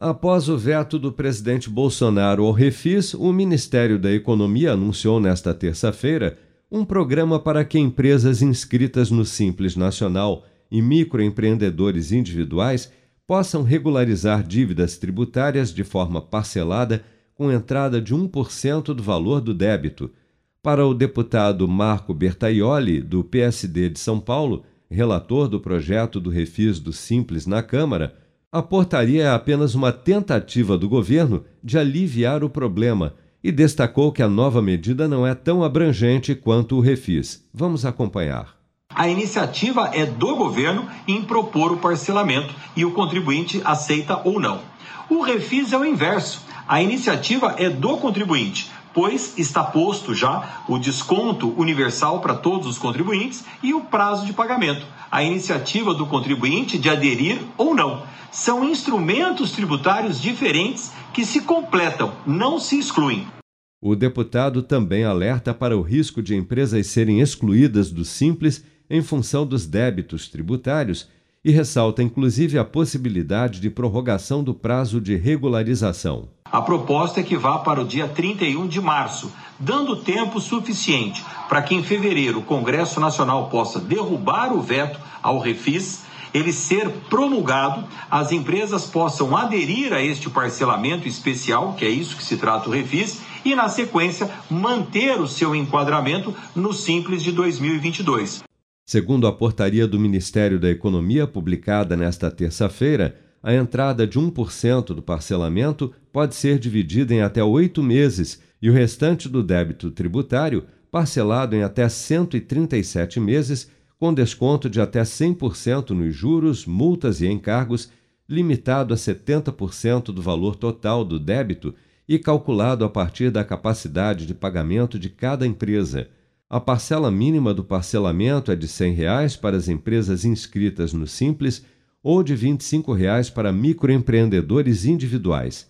Após o veto do presidente Bolsonaro ao refis, o Ministério da Economia anunciou nesta terça-feira um programa para que empresas inscritas no Simples Nacional e microempreendedores individuais possam regularizar dívidas tributárias de forma parcelada com entrada de 1% do valor do débito. Para o deputado Marco Bertaioli, do PSD de São Paulo, relator do projeto do refis do Simples na Câmara, a portaria é apenas uma tentativa do governo de aliviar o problema e destacou que a nova medida não é tão abrangente quanto o refis. Vamos acompanhar. A iniciativa é do governo em propor o parcelamento e o contribuinte aceita ou não. O refis é o inverso. A iniciativa é do contribuinte pois está posto já o desconto universal para todos os contribuintes e o prazo de pagamento, a iniciativa do contribuinte de aderir ou não. São instrumentos tributários diferentes que se completam, não se excluem. O deputado também alerta para o risco de empresas serem excluídas do Simples em função dos débitos tributários e ressalta inclusive a possibilidade de prorrogação do prazo de regularização. A proposta é que vá para o dia 31 de março, dando tempo suficiente para que em fevereiro o Congresso Nacional possa derrubar o veto ao refis, ele ser promulgado, as empresas possam aderir a este parcelamento especial, que é isso que se trata o refis, e na sequência manter o seu enquadramento no Simples de 2022. Segundo a portaria do Ministério da Economia publicada nesta terça-feira, a entrada de 1% do parcelamento pode ser dividida em até oito meses e o restante do débito tributário parcelado em até 137 meses, com desconto de até 100% nos juros, multas e encargos, limitado a 70% do valor total do débito e calculado a partir da capacidade de pagamento de cada empresa. A parcela mínima do parcelamento é de 100 reais para as empresas inscritas no Simples ou de 25 reais para microempreendedores individuais.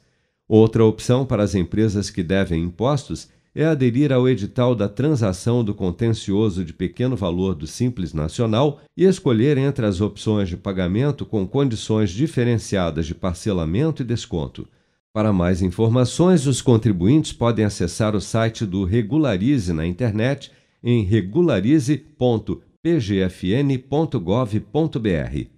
Outra opção para as empresas que devem impostos é aderir ao edital da transação do contencioso de pequeno valor do Simples Nacional e escolher entre as opções de pagamento com condições diferenciadas de parcelamento e desconto. Para mais informações, os contribuintes podem acessar o site do Regularize na internet em regularize.pgfn.gov.br.